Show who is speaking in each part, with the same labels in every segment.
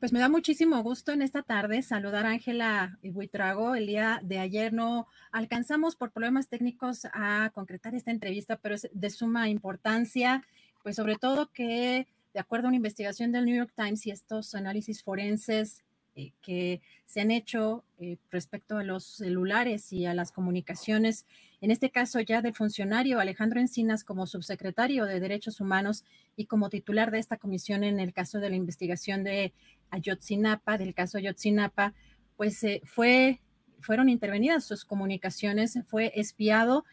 Speaker 1: Pues me da muchísimo gusto en esta tarde saludar a Ángela Buitrago. El día de ayer no alcanzamos por problemas técnicos a concretar esta entrevista, pero es de suma importancia, pues sobre todo que de acuerdo a una investigación del New York Times y estos análisis forenses eh, que se han hecho eh, respecto a los celulares y a las comunicaciones, en este caso ya del funcionario Alejandro Encinas como subsecretario de Derechos Humanos y como titular de esta comisión en el caso de la investigación de Ayotzinapa, del caso Ayotzinapa, pues eh, fue, fueron intervenidas sus comunicaciones, fue espiado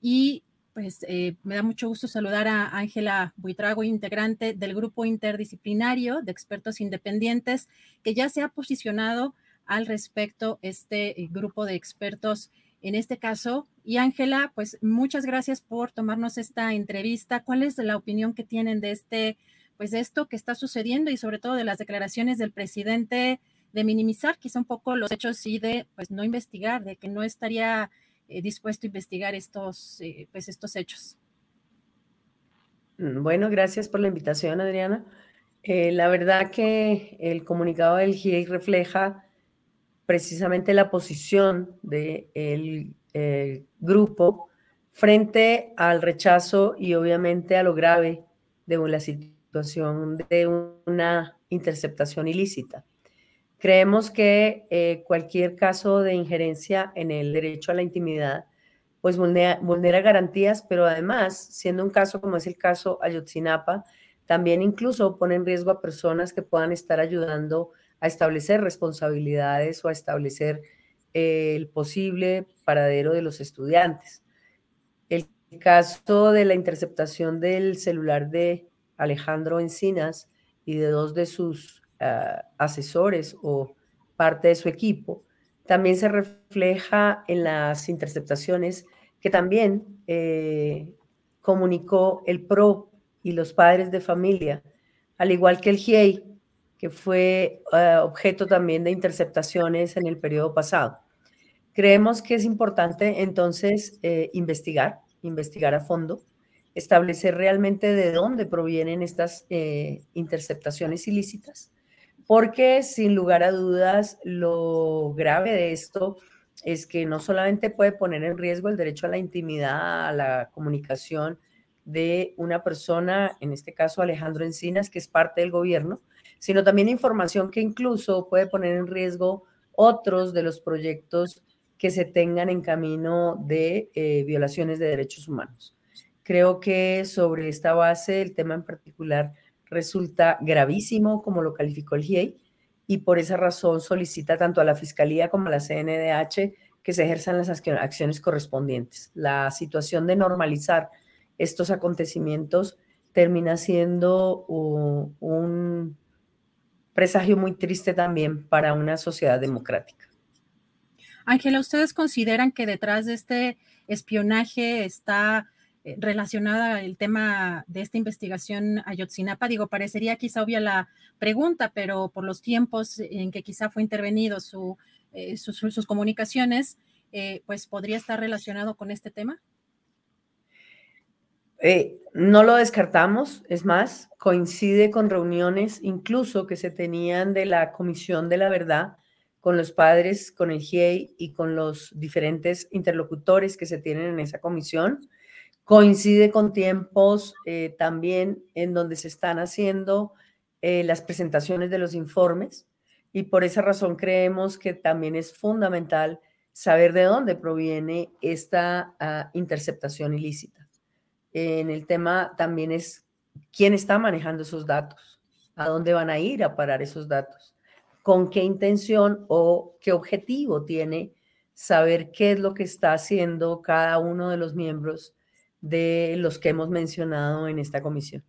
Speaker 1: y pues eh, me da mucho gusto saludar a Ángela Buitrago, integrante del grupo interdisciplinario de expertos independientes, que ya se ha posicionado al respecto este eh, grupo de expertos en este caso. Y Ángela, pues muchas gracias por tomarnos esta entrevista. ¿Cuál es la opinión que tienen de este pues de esto que está sucediendo y sobre todo de las declaraciones del presidente de minimizar quizá un poco los hechos y de pues no investigar, de que no estaría eh, dispuesto a investigar estos, eh, pues estos hechos.
Speaker 2: Mm, bueno, gracias por la invitación, Adriana. Eh, la verdad que el comunicado del GIEI refleja precisamente la posición del grupo frente al rechazo y obviamente a lo grave de la situación de una interceptación ilícita. Creemos que eh, cualquier caso de injerencia en el derecho a la intimidad pues vulnera, vulnera, garantías, pero además, siendo un caso como es el caso Ayotzinapa, también incluso pone en riesgo a personas que puedan estar ayudando a establecer responsabilidades o a establecer eh, el posible paradero de los estudiantes. El caso de la interceptación del celular de Alejandro Encinas y de dos de sus ah, asesores o parte de su equipo, también se refleja en las interceptaciones que también eh, comunicó el PRO y los padres de familia, al igual que el GIEI, que fue ah, objeto también de interceptaciones en el periodo pasado. Creemos que es importante entonces eh, investigar, investigar a fondo, establecer realmente de dónde provienen estas eh, interceptaciones ilícitas, porque sin lugar a dudas lo grave de esto es que no solamente puede poner en riesgo el derecho a la intimidad, a la comunicación de una persona, en este caso Alejandro Encinas, que es parte del gobierno, sino también información que incluso puede poner en riesgo otros de los proyectos que se tengan en camino de eh, violaciones de derechos humanos. Creo que sobre esta base el tema en particular resulta gravísimo, como lo calificó el GIEI, y por esa razón solicita tanto a la Fiscalía como a la CNDH que se ejerzan las acciones correspondientes. La situación de normalizar estos acontecimientos termina siendo un presagio muy triste también para una sociedad democrática.
Speaker 1: Ángela, ¿ustedes consideran que detrás de este espionaje está relacionada al tema de esta investigación Ayotzinapa. Digo, parecería quizá obvia la pregunta, pero por los tiempos en que quizá fue intervenido su, eh, sus comunicaciones, eh, pues podría estar relacionado con este tema.
Speaker 2: Eh, no lo descartamos, es más, coincide con reuniones incluso que se tenían de la Comisión de la Verdad con los padres, con el GIEI y con los diferentes interlocutores que se tienen en esa comisión. Coincide con tiempos eh, también en donde se están haciendo eh, las presentaciones de los informes y por esa razón creemos que también es fundamental saber de dónde proviene esta ah, interceptación ilícita. En el tema también es quién está manejando esos datos, a dónde van a ir a parar esos datos, con qué intención o qué objetivo tiene saber qué es lo que está haciendo cada uno de los miembros de los que hemos mencionado en esta comisión.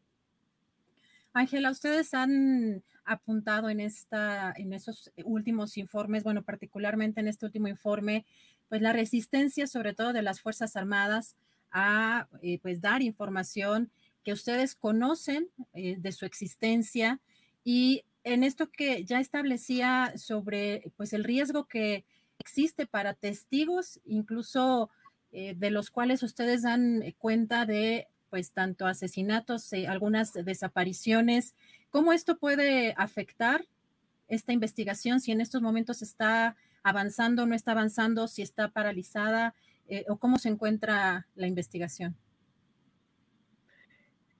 Speaker 1: Ángela, ustedes han apuntado en, esta, en esos últimos informes, bueno, particularmente en este último informe, pues la resistencia sobre todo de las Fuerzas Armadas a eh, pues dar información que ustedes conocen eh, de su existencia y en esto que ya establecía sobre pues el riesgo que existe para testigos, incluso eh, de los cuales ustedes dan cuenta de pues tanto asesinatos, algunas desapariciones ¿Cómo esto puede afectar esta investigación? Si en estos momentos está avanzando, no está avanzando, si está paralizada eh, o cómo se encuentra la investigación.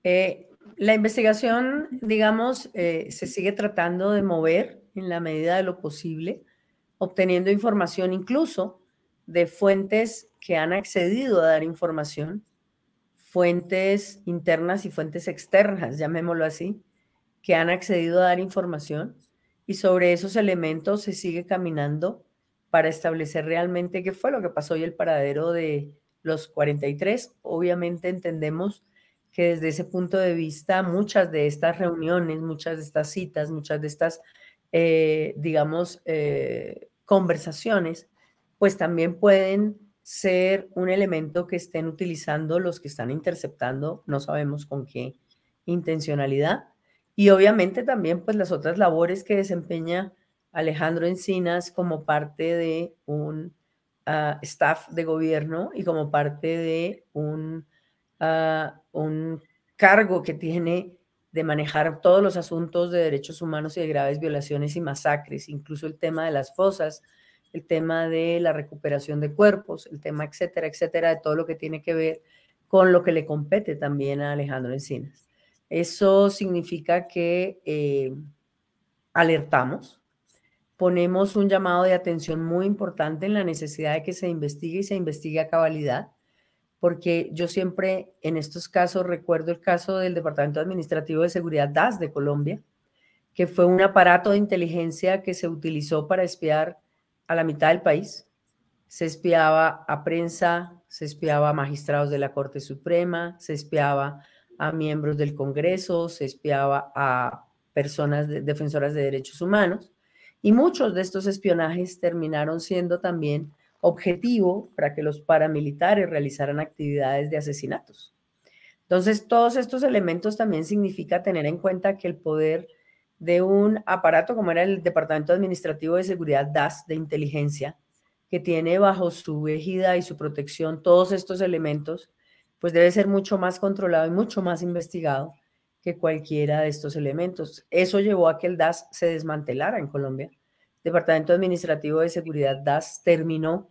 Speaker 2: Eh, la investigación, digamos, eh, se sigue tratando de mover en la medida de lo posible, obteniendo información incluso de fuentes que han accedido a dar información, fuentes internas y fuentes externas, llamémoslo así, que han accedido a dar información y sobre esos elementos se sigue caminando para establecer realmente qué fue lo que pasó y el paradero de los 43. Obviamente entendemos que desde ese punto de vista muchas de estas reuniones, muchas de estas citas, muchas de estas, eh, digamos, eh, conversaciones, pues también pueden ser un elemento que estén utilizando los que están interceptando, no sabemos con qué intencionalidad, y obviamente también pues las otras labores que desempeña Alejandro Encinas como parte de un ah, staff de gobierno y como parte de un, ah, un cargo que tiene de manejar todos los asuntos de derechos humanos y de graves violaciones y masacres, incluso el tema de las fosas, el tema de la recuperación de cuerpos, el tema, etcétera, etcétera, de todo lo que tiene que ver con lo que le compete también a Alejandro Encinas. Eso significa que eh, alertamos, ponemos un llamado de atención muy importante en la necesidad de que se investigue y se investigue a cabalidad, porque yo siempre en estos casos recuerdo el caso del Departamento Administrativo de Seguridad DAS de Colombia, que fue un aparato de inteligencia que se utilizó para espiar a la mitad del país. Se espiaba a prensa, se espiaba a magistrados de la Corte Suprema, se espiaba a miembros del Congreso, se espiaba a personas defensoras de derechos humanos y muchos de estos espionajes terminaron siendo también objetivo para que los paramilitares realizaran actividades de asesinatos. Entonces, todos estos elementos también significa tener en cuenta que el poder de un aparato como era el Departamento Administrativo de Seguridad DAS de inteligencia, que tiene bajo su égida y su protección todos estos elementos, pues debe ser mucho más controlado y mucho más investigado que cualquiera de estos elementos. Eso llevó a que el DAS se desmantelara en Colombia. Departamento Administrativo de Seguridad DAS terminó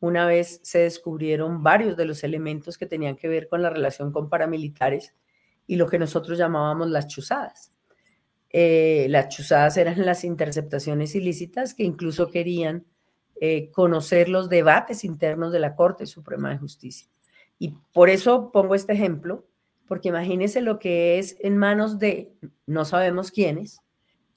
Speaker 2: una vez se descubrieron varios de los elementos que tenían que ver con la relación con paramilitares y lo que nosotros llamábamos las chuzadas. Eh, las chuzadas eran las interceptaciones ilícitas que incluso querían eh, conocer los debates internos de la Corte Suprema de Justicia. Y por eso pongo este ejemplo, porque imagínense lo que es en manos de no sabemos quiénes,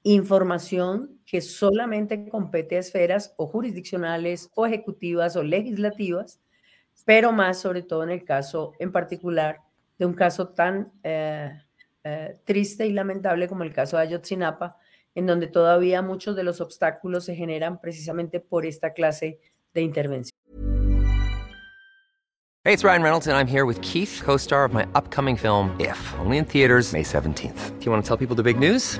Speaker 2: información que solamente compete a esferas o jurisdiccionales o ejecutivas o legislativas, pero más sobre todo en el caso en particular de un caso tan eh, eh, triste y lamentable como el caso de Ayotzinapa, en donde todavía muchos de los obstáculos se generan precisamente por esta clase de intervención.
Speaker 3: Hey, it's Ryan Reynolds, and I'm here with Keith, co star of my upcoming film, If, only in theaters, May 17th. Do you want to tell people the big news?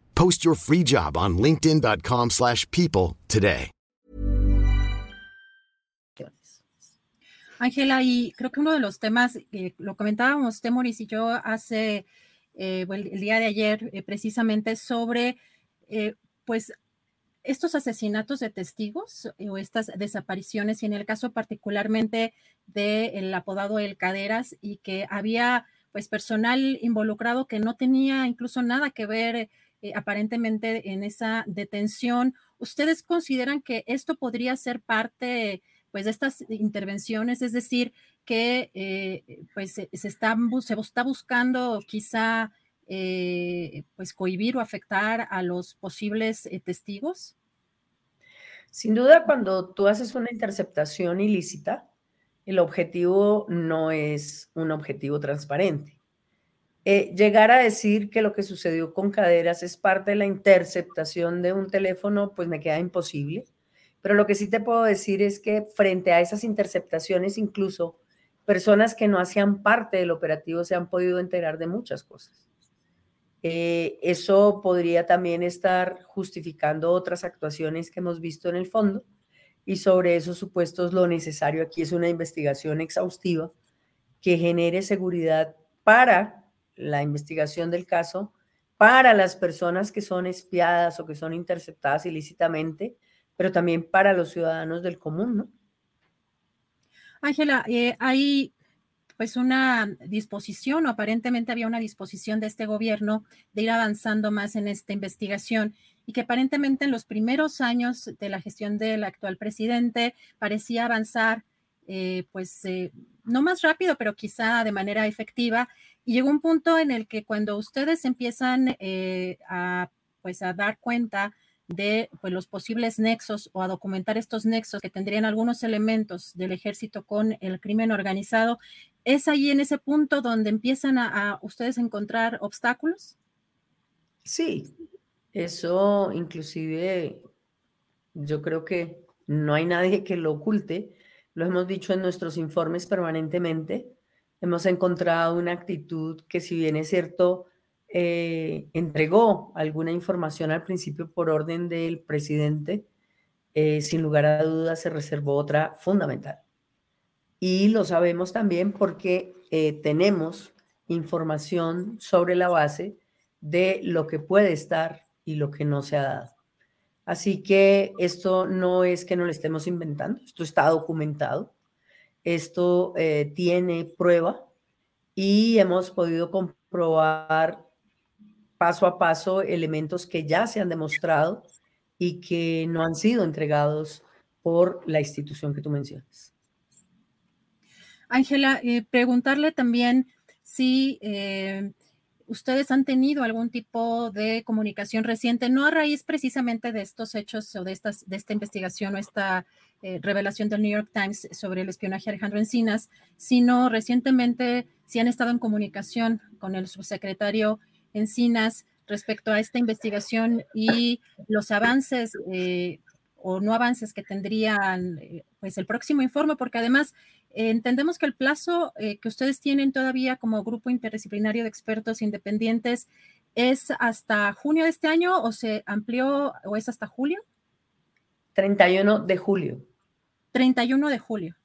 Speaker 4: Post your free job on linkedin.com/people slash people today.
Speaker 1: Ángela, y creo que uno de los temas, eh, lo comentábamos Temoris y yo hace eh, el, día de ayer, eh, precisamente sobre, eh, pues, estos asesinatos de testigos o estas desapariciones, y en el caso particularmente del apodado El Caderas, y que había pues personal involucrado que no tenía incluso nada que ver eh, aparentemente en esa detención. ¿Ustedes consideran que esto podría ser parte pues de estas intervenciones? Es decir, que eh, pues se, está, buscando quizá eh, pues cohibir o afectar a los posibles testigos?
Speaker 2: Sin duda, cuando tú haces una interceptación ilícita, el objetivo no es un objetivo transparente. Eh, llegar a decir que lo que sucedió con Caderas es parte de la interceptación de un teléfono, pues me queda imposible. Pero lo que sí te puedo decir es que frente a esas interceptaciones, incluso personas que no hacían parte del operativo se han podido enterar de muchas cosas. Eh, eso podría también estar justificando otras actuaciones que hemos visto en el fondo y sobre esos supuestos lo necesario aquí es una investigación exhaustiva que genere seguridad para la investigación del caso, para las personas que son espiadas o que son interceptadas ilícitamente, pero también para los ciudadanos del común, ¿no?
Speaker 1: Ángela, eh, hay pues una disposición, o aparentemente había una disposición de este gobierno de ir avanzando más en esta investigación y que aparentemente en los primeros años de la gestión del actual presidente parecía avanzar eh, pues eh, no más rápido, pero quizá de manera efectiva. Y llegó un punto en el que cuando ustedes empiezan eh, a pues a dar cuenta de pues, los posibles nexos o a documentar estos nexos que tendrían algunos elementos del ejército con el crimen organizado, ¿es ahí en ese punto donde empiezan a, a ustedes a encontrar obstáculos?
Speaker 2: Sí, eso inclusive yo creo que no hay nadie que lo oculte, lo hemos dicho en nuestros informes permanentemente, hemos encontrado una actitud que si bien es cierto, eh, entregó alguna información al principio por orden del presidente, eh, sin lugar a dudas se reservó otra fundamental. Y lo sabemos también porque eh, tenemos información sobre la base de lo que puede estar y lo que no se ha dado. Así que esto no es que no lo estemos inventando, esto está documentado, esto eh, tiene prueba y hemos podido comprobar paso a paso elementos que ya se han demostrado y que no han sido entregados por la institución que tú mencionas.
Speaker 1: Ángela, eh, preguntarle también si eh, ustedes han tenido algún tipo de comunicación reciente, no a raíz precisamente de estos hechos o de, estas, esta investigación o esta eh, revelación del New York Times sobre el espionaje a Alejandro Encinas, sino recientemente si han estado en comunicación con el subsecretario Encinas respecto a esta investigación y los avances eh, o no avances que tendrían eh, pues el próximo informe, porque además eh, entendemos que el plazo eh, que ustedes tienen todavía como grupo interdisciplinario de expertos independientes es hasta junio de este año o se amplió o es hasta julio?
Speaker 2: 31 de julio.
Speaker 1: 31 de julio.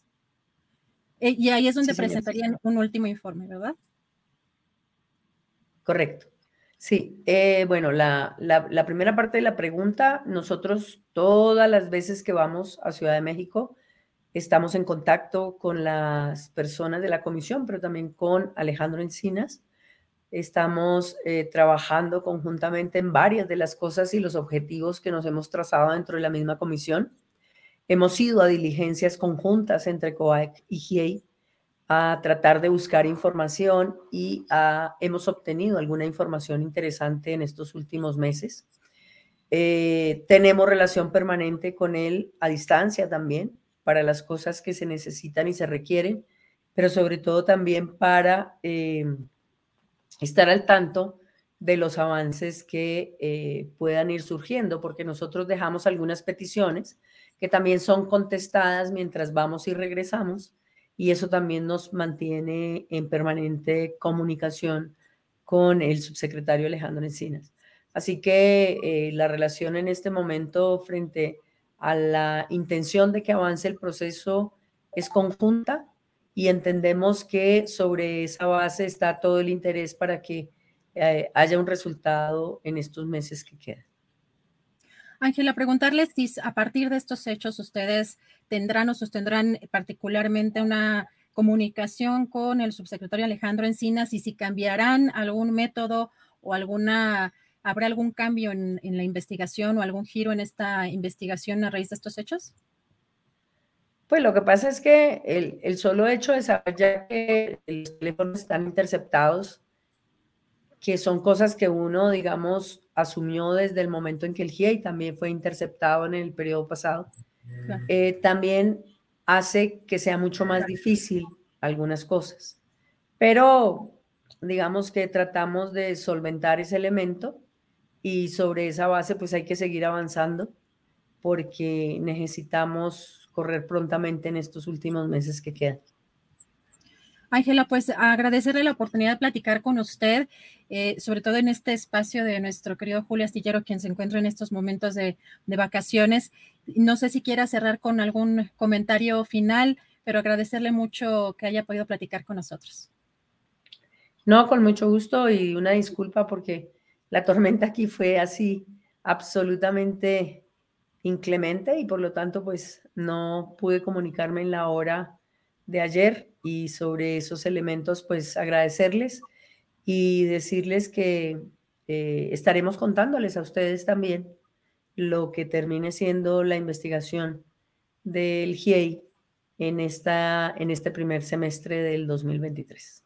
Speaker 1: Eh, y ahí es donde
Speaker 2: Sí, señor.
Speaker 1: presentarían un último informe, ¿verdad?
Speaker 2: Correcto. Sí, eh, bueno, la, primera parte de la pregunta, nosotros todas las veces que vamos a Ciudad de México, Estamos en contacto con las personas de la comisión, pero también con Alejandro Encinas. Estamos eh, trabajando conjuntamente en varias de las cosas y los objetivos que nos hemos trazado dentro de la misma comisión. Hemos ido a diligencias conjuntas entre COAC y GIEI a tratar de buscar información y hemos obtenido alguna información interesante en estos últimos meses. Eh, tenemos relación permanente con él a distancia también para las cosas que se necesitan y se requieren, pero sobre todo también para eh, estar al tanto de los avances que eh, puedan ir surgiendo, porque nosotros dejamos algunas peticiones que también son contestadas mientras vamos y regresamos, y eso también nos mantiene en permanente comunicación con el subsecretario Alejandro Encinas. Así que eh, la relación en este momento frente a la intención de que avance el proceso es conjunta y entendemos que sobre esa base está todo el interés para que eh, haya un resultado en estos meses que quedan.
Speaker 1: Ángela, preguntarles si a partir de estos hechos ustedes tendrán o sostendrán particularmente una comunicación con el subsecretario Alejandro Encinas y si cambiarán algún método o alguna ¿Habrá algún cambio en, la investigación o algún giro en esta investigación a raíz de estos hechos?
Speaker 2: Pues lo que pasa es que el, solo hecho de saber ya que los teléfonos están interceptados, que son cosas que uno, digamos, asumió desde el momento en que el GIEI también fue interceptado en el periodo pasado, eh, también hace que sea mucho más difícil algunas cosas. Pero digamos que tratamos de solventar ese elemento y sobre esa base pues hay que seguir avanzando porque necesitamos correr prontamente en estos últimos meses que quedan.
Speaker 1: Ángela, pues agradecerle la oportunidad de platicar con usted, eh, sobre todo en este espacio de nuestro querido Julio Astillero, quien se encuentra en estos momentos de, de vacaciones. No sé si quiera cerrar con algún comentario final, pero agradecerle mucho que haya podido platicar con nosotros.
Speaker 2: No, con mucho gusto y una disculpa porque la tormenta aquí fue así absolutamente inclemente y por lo tanto pues no pude comunicarme en la hora de ayer y sobre esos elementos pues agradecerles y decirles que eh, estaremos contándoles a ustedes también lo que termine siendo la investigación del GIEI en, esta, en este primer semestre del 2023.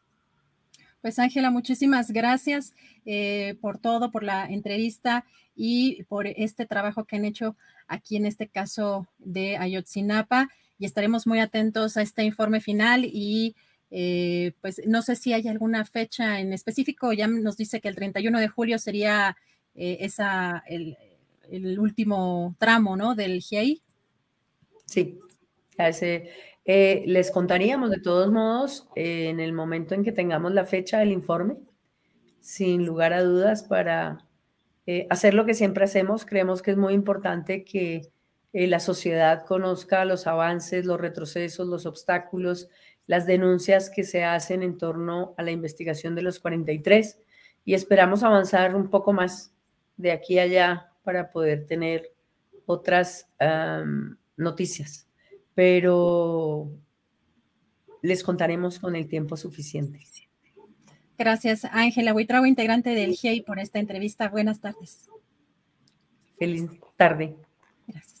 Speaker 1: Pues Ángela, muchísimas gracias eh, por todo, por la entrevista y por este trabajo que han hecho aquí en este caso de Ayotzinapa. Y estaremos muy atentos a este informe final y eh, pues no sé si hay alguna fecha en específico. Ya nos dice que el 31 de julio sería eh, esa, el, el, último tramo ¿no? del GIEI.
Speaker 2: Sí, eh, les contaríamos de todos modos en el momento en que tengamos la fecha del informe, sin lugar a dudas, para hacer lo que siempre hacemos. Creemos que es muy importante que la sociedad conozca los avances, los retrocesos, los obstáculos, las denuncias que se hacen en torno a la investigación de los 43 y esperamos avanzar un poco más de aquí a allá para poder tener otras noticias pero les contaremos con el tiempo suficiente.
Speaker 1: Gracias, Ángela Huitrago, integrante del GIEI, por esta entrevista. Buenas tardes.
Speaker 2: Feliz tarde.
Speaker 1: Gracias.